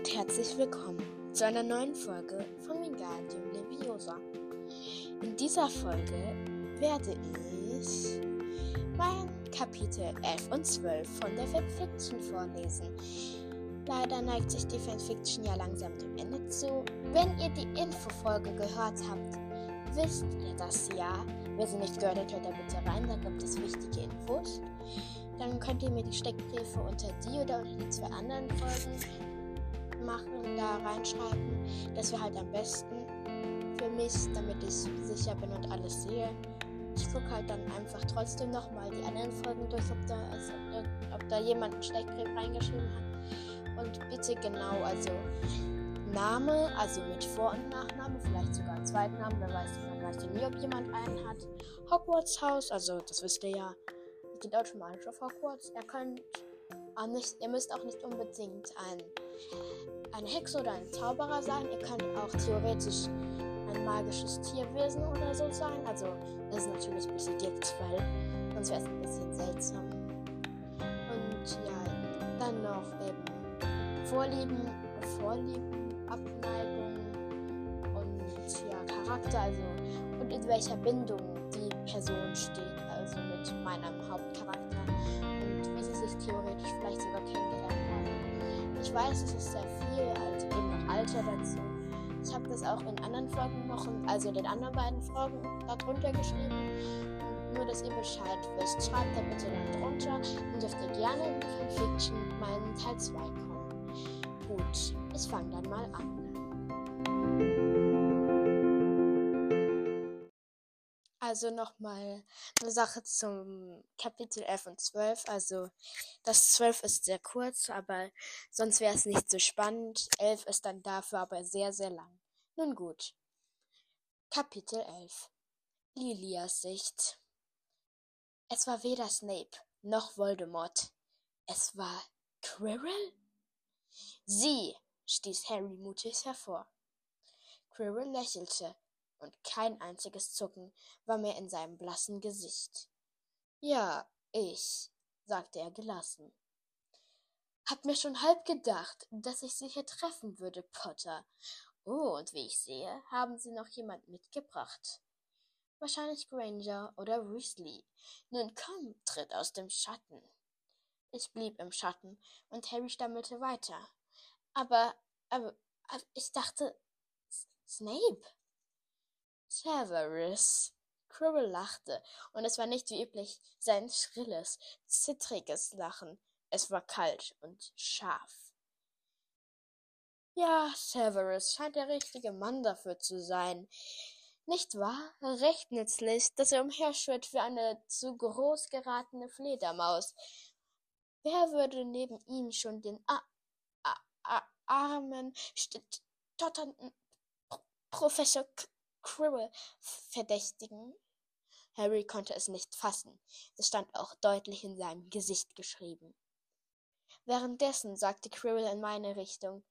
und herzlich willkommen zu einer neuen Folge von Wingardium Leviosa. In dieser Folge werde ich mein Kapitel 11 und 12 von der Fanfiction vorlesen. Leider neigt sich die Fanfiction ja langsam dem Ende zu. Wenn ihr die Infofolge gehört habt, wisst ihr das ja. Wer sie nicht gehört hat, hört da bitte rein, da gibt es wichtige Infos. Dann könnt ihr mir die Steckbriefe unter die oder unter die zwei anderen Folgen machen, da reinschreiben. Das wäre halt am besten für mich, damit ich sicher bin und alles sehe. Ich gucke halt dann einfach trotzdem nochmal die anderen Folgen durch, ob da, also, ob da jemand einen Steckbrief reingeschrieben hat. Und bitte genau, also Name, also mit Vor- und Nachname, vielleicht sogar einen zweiten Namen, wer weiß, man weiß ja nie, ob jemand einen hat. Hogwarts Haus, also das wisst ihr ja, geht automatisch auf Hogwarts. Ihr könnt auch nicht, ihr müsst auch nicht unbedingt ein, eine Hexe oder ein Zauberer sein. Ihr könnt auch theoretisch ein magisches Tierwesen oder so sein. Also das ist natürlich ein bisschen Giftquell, sonst wäre es ein bisschen seltsam. Und ja, dann noch eben Vorlieben, Vorlieben, Abneigung und ja, Charakter, also und in welcher Bindung die Person steht also mit meinem Hauptcharakter und wie sie sich theoretisch vielleicht sogar kennengelernt haben. Ich weiß, es ist sehr viel, also eben noch Alter dazu. Ich habe das auch in anderen Folgen noch, also den anderen beiden Folgen darunter geschrieben. Nur, dass ihr Bescheid wisst, schreibt da bitte dann drunter und dürft ihr gerne in Fanfiction in Teil 2 kommen. Gut, ich fange dann mal an. Also nochmal eine Sache zum Kapitel 11 und 12. Also das 12 ist sehr kurz, aber sonst wäre es nicht so spannend. 11 ist dann dafür aber sehr, sehr lang. Nun gut. Kapitel 11. Lilias Sicht. Es war weder Snape noch Voldemort. Es war Quirrell? Sie, stieß Harry mutig hervor. Quirrell lächelte und kein einziges Zucken war mehr in seinem blassen Gesicht. Ja, ich, sagte er gelassen. Hab mir schon halb gedacht, dass ich Sie hier treffen würde, Potter. Oh, und wie ich sehe, haben Sie noch jemand mitgebracht. Wahrscheinlich Granger oder Weasley. Nun komm, tritt aus dem Schatten. Ich blieb im Schatten und Harry stammelte weiter. Aber, aber, aber ich dachte, Snape. Severus. Quirrell lachte, und es war nicht wie üblich sein schrilles, zittriges Lachen. Es war kalt und scharf. Ja, Severus scheint der richtige Mann dafür zu sein. Nicht wahr? Recht nützlich, dass er umherschwirrt wie eine zu groß geratene Fledermaus. Wer würde neben ihm schon den a a a armen, stotternden Professor Quirrell verdächtigen? Harry konnte es nicht fassen. Es stand auch deutlich in seinem Gesicht geschrieben. Währenddessen sagte Quirrell in meine Richtung,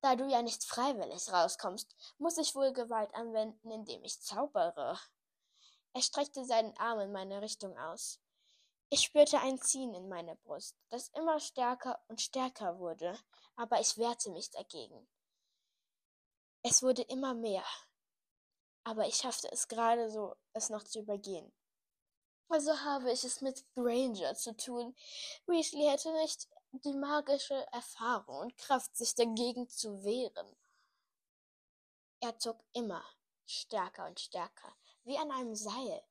da du ja nicht freiwillig rauskommst, muss ich wohl Gewalt anwenden, indem ich zaubere. Er streckte seinen Arm in meine Richtung aus. Ich spürte ein Ziehen in meine Brust, das immer stärker und stärker wurde, aber ich wehrte mich dagegen. Es wurde immer mehr aber ich schaffte es gerade so, es noch zu übergehen. Also habe ich es mit Granger zu tun. Weasley hätte nicht die magische Erfahrung und Kraft, sich dagegen zu wehren. Er zog immer stärker und stärker, wie an einem Seil.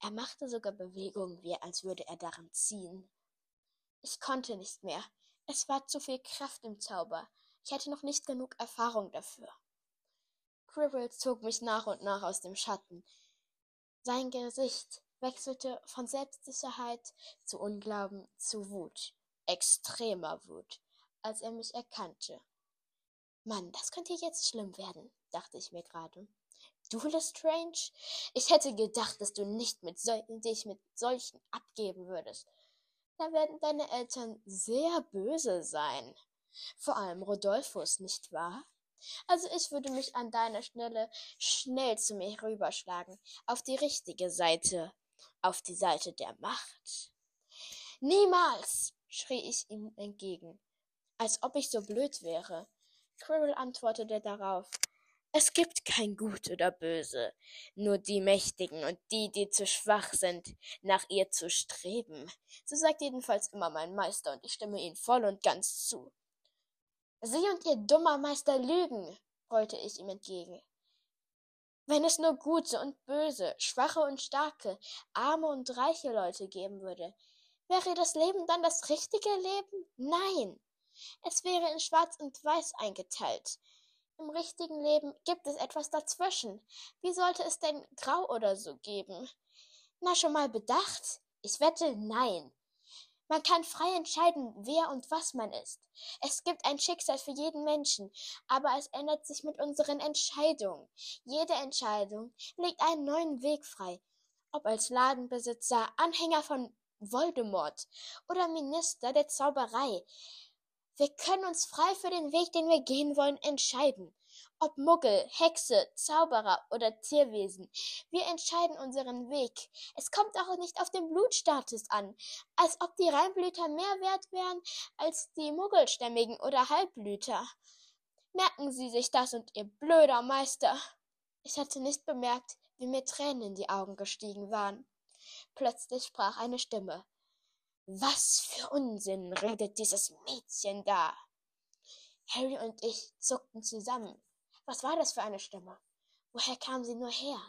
Er machte sogar Bewegungen, wie als würde er daran ziehen. Ich konnte nicht mehr. Es war zu viel Kraft im Zauber. Ich hatte noch nicht genug Erfahrung dafür. Quirrell zog mich nach und nach aus dem Schatten. Sein Gesicht wechselte von Selbstsicherheit zu Unglauben zu Wut, extremer Wut, als er mich erkannte. Mann, das könnte jetzt schlimm werden, dachte ich mir gerade. Du, Lestrange? Ich hätte gedacht, dass du nicht mit dich mit solchen abgeben würdest. Da werden deine Eltern sehr böse sein. Vor allem Rodolphus, nicht wahr? Also ich würde mich an deiner Stelle schnell zu mir rüberschlagen, auf die richtige Seite, auf die Seite der Macht. Niemals, schrie ich ihm entgegen, als ob ich so blöd wäre. Quirrell antwortete darauf, es gibt kein Gut oder Böse, nur die Mächtigen und die, die zu schwach sind, nach ihr zu streben. So sagt jedenfalls immer mein Meister, und ich stimme ihm voll und ganz zu. Sie und Ihr dummer Meister lügen, brüllte ich ihm entgegen. Wenn es nur gute und böse, schwache und starke, arme und reiche Leute geben würde, wäre das Leben dann das richtige Leben? Nein. Es wäre in Schwarz und Weiß eingeteilt. Im richtigen Leben gibt es etwas dazwischen. Wie sollte es denn Grau oder so geben? Na, schon mal bedacht? Ich wette, nein. Man kann frei entscheiden, wer und was man ist. Es gibt ein Schicksal für jeden Menschen, aber es ändert sich mit unseren Entscheidungen. Jede Entscheidung legt einen neuen Weg frei. Ob als Ladenbesitzer, Anhänger von Voldemort oder Minister der Zauberei. Wir können uns frei für den Weg, den wir gehen wollen, entscheiden. Ob Muggel, Hexe, Zauberer oder Tierwesen. Wir entscheiden unseren Weg. Es kommt auch nicht auf den Blutstatus an, als ob die Reinblüter mehr wert wären als die Muggelstämmigen oder Halbblüter. Merken Sie sich das und Ihr blöder Meister. Ich hatte nicht bemerkt, wie mir Tränen in die Augen gestiegen waren. Plötzlich sprach eine Stimme. Was für Unsinn redet dieses Mädchen da? Harry und ich zuckten zusammen. Was war das für eine Stimme? Woher kam sie nur her?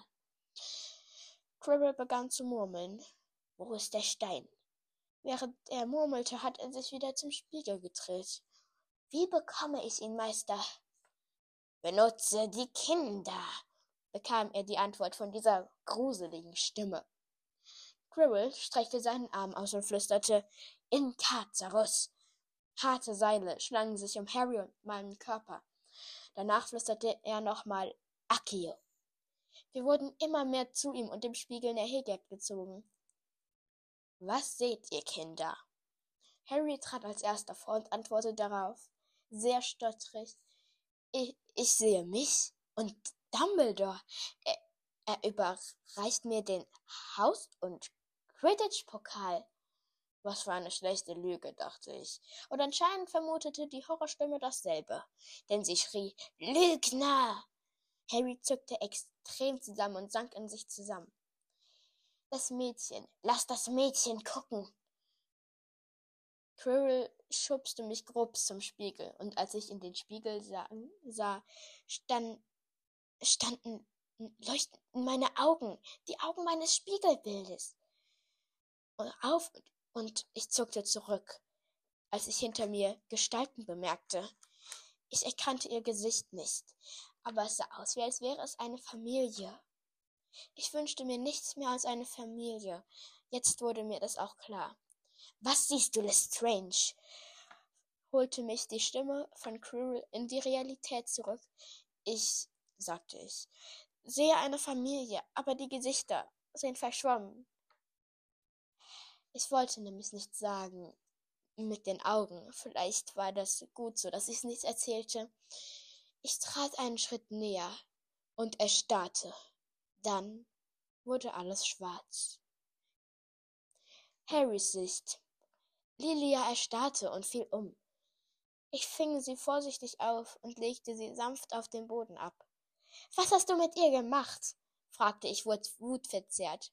Quirrell begann zu murmeln. Wo ist der Stein? Während er murmelte, hat er sich wieder zum Spiegel gedreht. Wie bekomme ich ihn, Meister? Benutze die Kinder, bekam er die Antwort von dieser gruseligen Stimme. Quirrell streckte seinen Arm aus und flüsterte In Katzerus. Harte Seile schlangen sich um Harry und meinen Körper. Danach flüsterte er nochmal Akio. Wir wurden immer mehr zu ihm und dem Spiegel der Hegeb gezogen. Was seht ihr, Kinder? Harry trat als erster vor und antwortete darauf, sehr stottrig. Ich, ich sehe mich und Dumbledore. Er, er überreicht mir den Haus- und Quidditch-Pokal. Was für eine schlechte Lüge, dachte ich. Und anscheinend vermutete die Horrorstimme dasselbe, denn sie schrie Lügner. Harry zuckte extrem zusammen und sank in sich zusammen. Das Mädchen, lass das Mädchen gucken. Quirrell schubste mich grob zum Spiegel, und als ich in den Spiegel sah, sah stand, standen leuchteten meine Augen, die Augen meines Spiegelbildes auf und ich zuckte zurück, als ich hinter mir Gestalten bemerkte. Ich erkannte ihr Gesicht nicht, aber es sah aus, wie als wäre es eine Familie. Ich wünschte mir nichts mehr als eine Familie. Jetzt wurde mir das auch klar. Was siehst du, Lestrange? holte mich die Stimme von Quirrell in die Realität zurück. Ich, sagte ich, sehe eine Familie, aber die Gesichter sind verschwommen. Ich wollte nämlich nicht sagen mit den Augen. Vielleicht war das gut so, dass ich nicht erzählte. Ich trat einen Schritt näher und erstarrte. Dann wurde alles schwarz. Harrys Sicht. Lilia erstarrte und fiel um. Ich fing sie vorsichtig auf und legte sie sanft auf den Boden ab. Was hast du mit ihr gemacht? fragte ich wutverzerrt.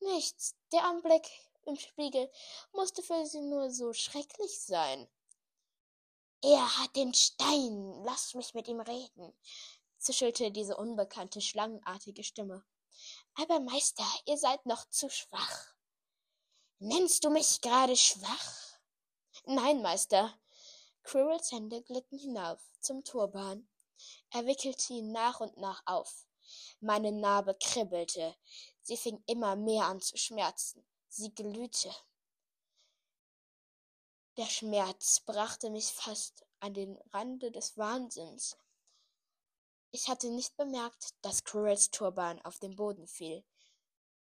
Nichts. Der Anblick im Spiegel musste für sie nur so schrecklich sein. Er hat den Stein. Lass mich mit ihm reden, zischelte diese unbekannte schlangenartige Stimme. Aber Meister, ihr seid noch zu schwach. Nennst du mich gerade schwach? Nein, Meister. Quirrells Hände glitten hinauf zum Turban. Er wickelte ihn nach und nach auf. Meine Narbe kribbelte. Sie fing immer mehr an zu schmerzen. Sie glühte. Der Schmerz brachte mich fast an den Rande des Wahnsinns. Ich hatte nicht bemerkt, dass Quirrells Turban auf den Boden fiel.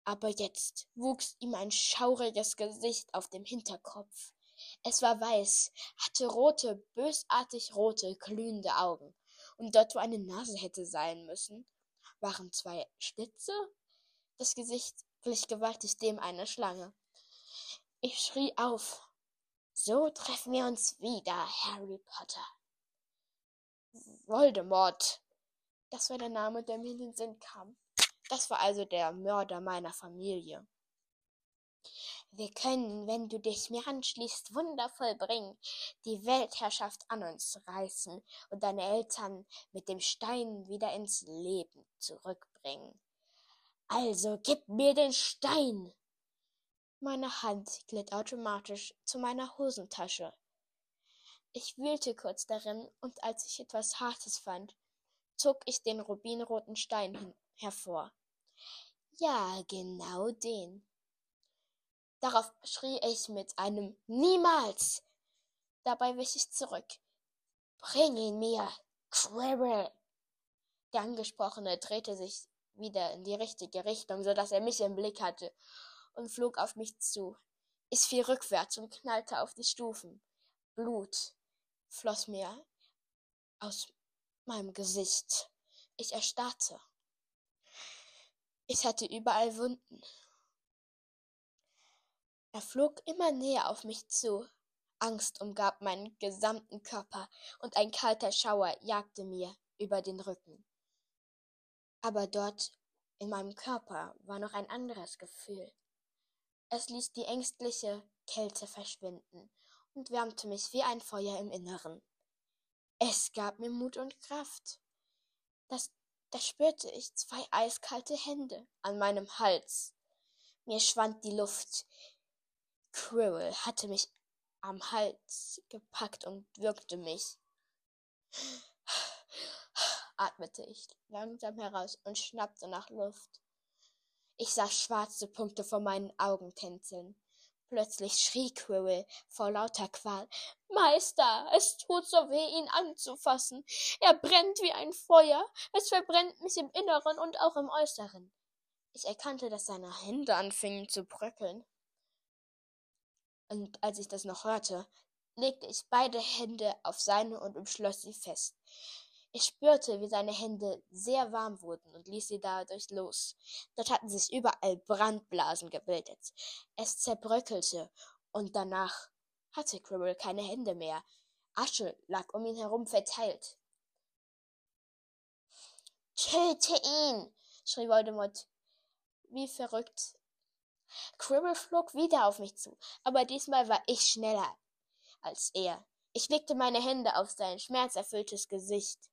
Aber jetzt wuchs ihm ein schauriges Gesicht auf dem Hinterkopf. Es war weiß, hatte rote, bösartig rote, glühende Augen. Und dort, wo eine Nase hätte sein müssen, waren zwei Schlitze. Das Gesicht glich gewaltig dem einer Schlange. Ich schrie auf. So treffen wir uns wieder, Harry Potter. Voldemort. Das war der Name, der mir in den Sinn kam. Das war also der Mörder meiner Familie. Wir können, wenn du dich mir anschließt, wundervoll bringen, die Weltherrschaft an uns reißen und deine Eltern mit dem Stein wieder ins Leben zurückbringen. Also gib mir den Stein! Meine Hand glitt automatisch zu meiner Hosentasche. Ich wühlte kurz darin, und als ich etwas Hartes fand, zog ich den rubinroten Stein hervor. Ja, genau den. Darauf schrie ich mit einem Niemals. Dabei wich ich zurück. Bring ihn mir, Quirrell. Der Angesprochene drehte sich wieder in die richtige Richtung, so dass er mich im Blick hatte, und flog auf mich zu. Ich fiel rückwärts und knallte auf die Stufen. Blut floss mir aus meinem Gesicht. Ich erstarrte. Ich hatte überall Wunden. Er flog immer näher auf mich zu. Angst umgab meinen gesamten Körper, und ein kalter Schauer jagte mir über den Rücken. Aber dort in meinem Körper war noch ein anderes Gefühl. Es ließ die ängstliche Kälte verschwinden und wärmte mich wie ein Feuer im Inneren. Es gab mir Mut und Kraft. Das, da spürte ich zwei eiskalte Hände an meinem Hals. Mir schwand die Luft, Quirrell hatte mich am Hals gepackt und würgte mich. Atmete ich langsam heraus und schnappte nach Luft. Ich sah schwarze Punkte vor meinen Augen tänzeln. Plötzlich schrie Quirrell vor lauter Qual. Meister, es tut so weh, ihn anzufassen. Er brennt wie ein Feuer. Es verbrennt mich im Inneren und auch im Äußeren. Ich erkannte, dass seine Hände anfingen zu bröckeln und als ich das noch hörte, legte ich beide Hände auf seine und umschloss sie fest. Ich spürte, wie seine Hände sehr warm wurden und ließ sie dadurch los. Dort hatten sich überall Brandblasen gebildet. Es zerbröckelte und danach hatte Quirrell keine Hände mehr. Asche lag um ihn herum verteilt. Töte ihn! schrie Voldemort wie verrückt Quirrell flog wieder auf mich zu, aber diesmal war ich schneller als er. Ich legte meine Hände auf sein schmerzerfülltes Gesicht.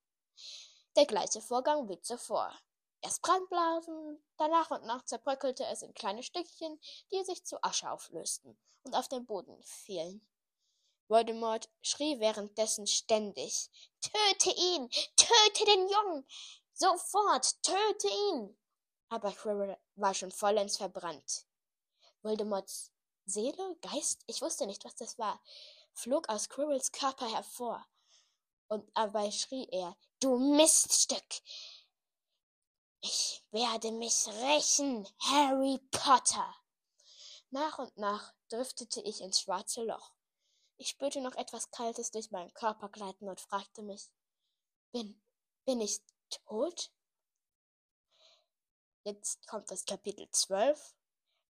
Der gleiche Vorgang wie zuvor. Erst Brandblasen, dann nach und nach zerbröckelte es in kleine Stückchen, die sich zu Asche auflösten und auf den Boden fielen. Voldemort schrie währenddessen ständig Töte ihn. Töte den Jungen. Sofort. Töte ihn. Aber Quirrell war schon vollends verbrannt. Voldemorts Seele, Geist, ich wusste nicht, was das war, flog aus Quirrells Körper hervor. Und dabei schrie er, du Miststück! Ich werde mich rächen, Harry Potter! Nach und nach driftete ich ins schwarze Loch. Ich spürte noch etwas Kaltes durch meinen Körper gleiten und fragte mich, bin, bin ich tot? Jetzt kommt das Kapitel 12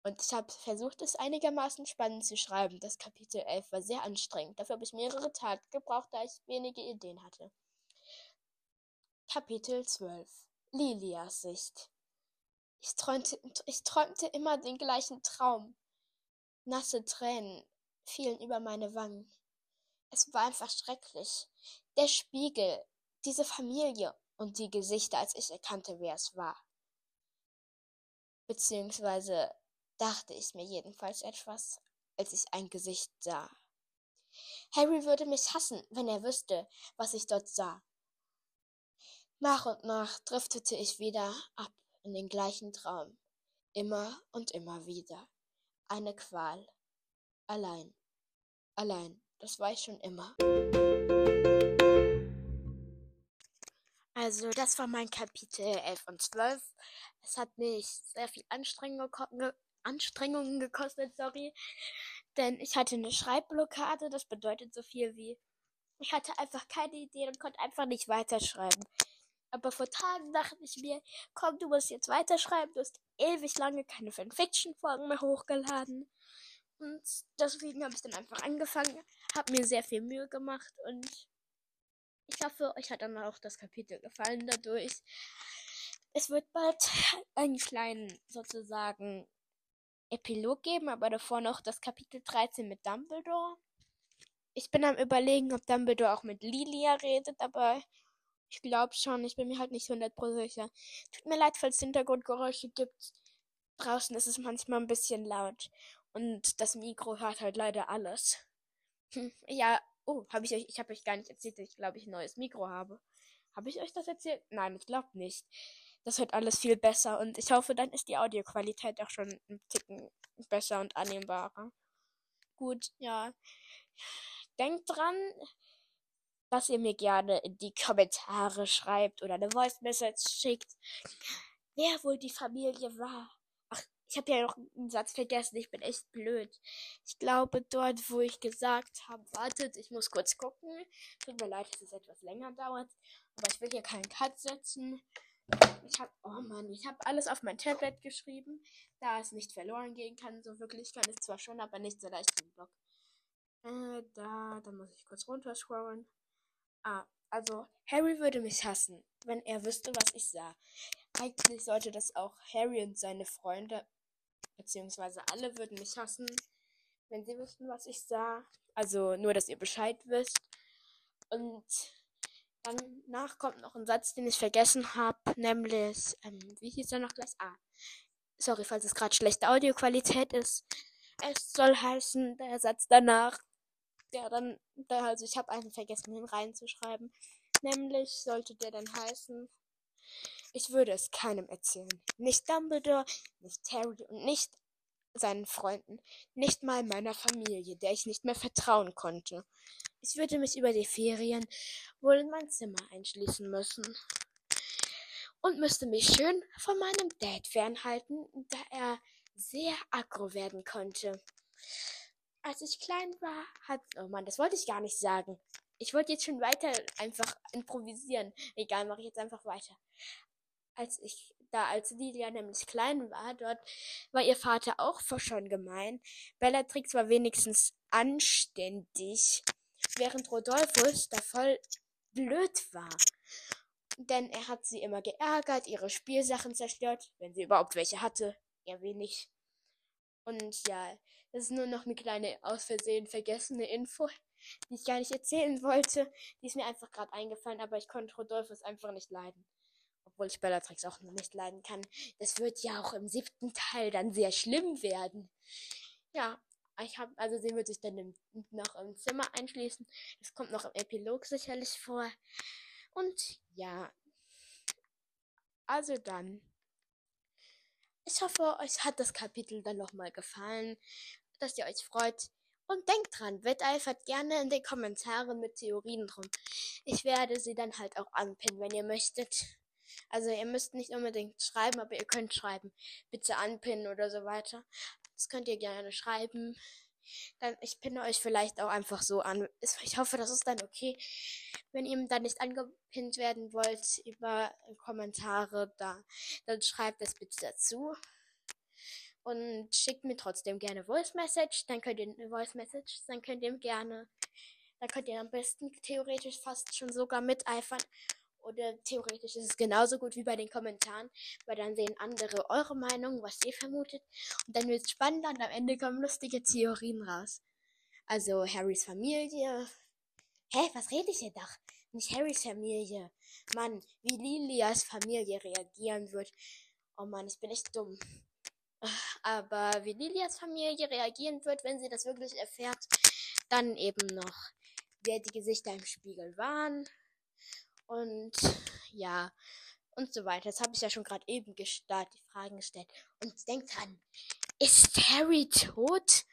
und ich habe versucht, es einigermaßen spannend zu schreiben. Das Kapitel 11 war sehr anstrengend. Dafür habe ich mehrere Tage gebraucht, da ich wenige Ideen hatte. Kapitel 12 Lilias Sicht ich träumte, ich träumte immer den gleichen Traum. Nasse Tränen fielen über meine Wangen. Es war einfach schrecklich. Der Spiegel, diese Familie und die Gesichter, als ich erkannte, wer es war. Beziehungsweise dachte ich mir jedenfalls etwas, als ich ein Gesicht sah. Harry würde mich hassen, wenn er wüsste, was ich dort sah. Nach und nach driftete ich wieder ab in den gleichen Traum. Immer und immer wieder. Eine Qual. Allein. Allein. Das war ich schon immer. Also, das war mein Kapitel 11 und 12. Es hat mich sehr viel Anstrengung Anstrengungen gekostet, sorry. Denn ich hatte eine Schreibblockade, das bedeutet so viel wie, ich hatte einfach keine Idee und konnte einfach nicht weiterschreiben. Aber vor Tagen dachte ich mir, komm, du musst jetzt weiterschreiben, du hast ewig lange keine Fanfiction-Folgen mehr hochgeladen. Und deswegen habe ich dann einfach angefangen, habe mir sehr viel Mühe gemacht und ich hoffe, euch hat dann auch das Kapitel gefallen dadurch. Es wird bald einen kleinen, sozusagen, Epilog geben, aber davor noch das Kapitel 13 mit Dumbledore. Ich bin am überlegen, ob Dumbledore auch mit Lilia redet, aber ich glaube schon, ich bin mir halt nicht 100% sicher. Tut mir leid, falls es Hintergrundgeräusche gibt. Draußen ist es manchmal ein bisschen laut. Und das Mikro hört halt leider alles. Hm, ja, oh, habe ich euch, ich habe euch gar nicht erzählt, dass ich glaube ich ein neues Mikro habe. Habe ich euch das erzählt? Nein, ich glaube nicht. Das wird alles viel besser und ich hoffe, dann ist die Audioqualität auch schon ein Ticken besser und annehmbarer. Gut, ja. Denkt dran, dass ihr mir gerne in die Kommentare schreibt oder eine Voice Message schickt, wer wohl die Familie war. Ach, ich habe ja noch einen Satz vergessen, ich bin echt blöd. Ich glaube, dort, wo ich gesagt habe, wartet, ich muss kurz gucken. Tut mir leid, dass es etwas länger dauert, aber ich will hier keinen Cut setzen. Ich habe, oh Mann, ich habe alles auf mein Tablet geschrieben, da es nicht verloren gehen kann. So wirklich kann es zwar schon, aber nicht so leicht im Block. Äh, da, da muss ich kurz runterscrollen. Ah, also Harry würde mich hassen, wenn er wüsste, was ich sah. Eigentlich sollte das auch Harry und seine Freunde, beziehungsweise alle würden mich hassen, wenn sie wüssten, was ich sah. Also nur, dass ihr Bescheid wisst. Und Danach kommt noch ein Satz, den ich vergessen habe, nämlich, ähm, wie hieß er noch gleich? Ah, sorry, falls es gerade schlechte Audioqualität ist. Es soll heißen, der Satz danach, der dann, also ich habe einfach vergessen, ihn reinzuschreiben. Nämlich sollte der dann heißen, ich würde es keinem erzählen. Nicht Dumbledore, nicht Harry und nicht seinen Freunden, nicht mal meiner Familie, der ich nicht mehr vertrauen konnte. Ich würde mich über die Ferien wohl in mein Zimmer einschließen müssen. Und müsste mich schön von meinem Dad fernhalten, da er sehr aggro werden konnte. Als ich klein war, hat. Oh Mann, das wollte ich gar nicht sagen. Ich wollte jetzt schon weiter einfach improvisieren. Egal, mache ich jetzt einfach weiter. Als ich da als Lilia nämlich klein war, dort war ihr Vater auch schon gemein. Bellatrix war wenigstens anständig während Rodolphus da voll blöd war. Denn er hat sie immer geärgert, ihre Spielsachen zerstört, wenn sie überhaupt welche hatte, eher wenig. Und ja, das ist nur noch eine kleine aus Versehen vergessene Info, die ich gar nicht erzählen wollte. Die ist mir einfach gerade eingefallen, aber ich konnte Rodolphus einfach nicht leiden. Obwohl ich Bellatrix auch noch nicht leiden kann. Das wird ja auch im siebten Teil dann sehr schlimm werden. Ja, ich habe, also sie wird sich dann im, noch im Zimmer einschließen. Das kommt noch im Epilog sicherlich vor. Und ja. Also dann. Ich hoffe, euch hat das Kapitel dann nochmal gefallen, dass ihr euch freut. Und denkt dran, wetteifert gerne in den Kommentaren mit Theorien drum. Ich werde sie dann halt auch anpinnen, wenn ihr möchtet. Also ihr müsst nicht unbedingt schreiben, aber ihr könnt schreiben. Bitte anpinnen oder so weiter. Das könnt ihr gerne schreiben. Dann, ich pinne euch vielleicht auch einfach so an. Ich hoffe, das ist dann okay. Wenn ihr dann nicht angepinnt werden wollt über Kommentare, da, dann schreibt es bitte dazu. Und schickt mir trotzdem gerne Voice Message. Dann könnt ihr Voice Message, dann könnt ihr gerne, dann könnt ihr am besten theoretisch fast schon sogar miteifern oder theoretisch ist es genauso gut wie bei den Kommentaren, weil dann sehen andere eure Meinung, was ihr vermutet. Und dann wird es spannender und am Ende kommen lustige Theorien raus. Also Harrys Familie. Hä, was rede ich hier doch? Nicht Harrys Familie. Mann, wie Lilias Familie reagieren wird. Oh Mann, ich bin echt dumm. Aber wie Lilias Familie reagieren wird, wenn sie das wirklich erfährt, dann eben noch, wer die Gesichter im Spiegel waren und ja, und so weiter. Das habe ich ja schon gerade eben gestartet, die Fragen gestellt. Und denkt dran, ist Harry tot?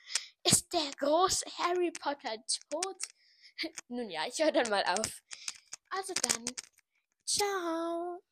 Ist der große Harry Potter tot? Nun ja, ich höre dann mal auf. Also dann, ciao.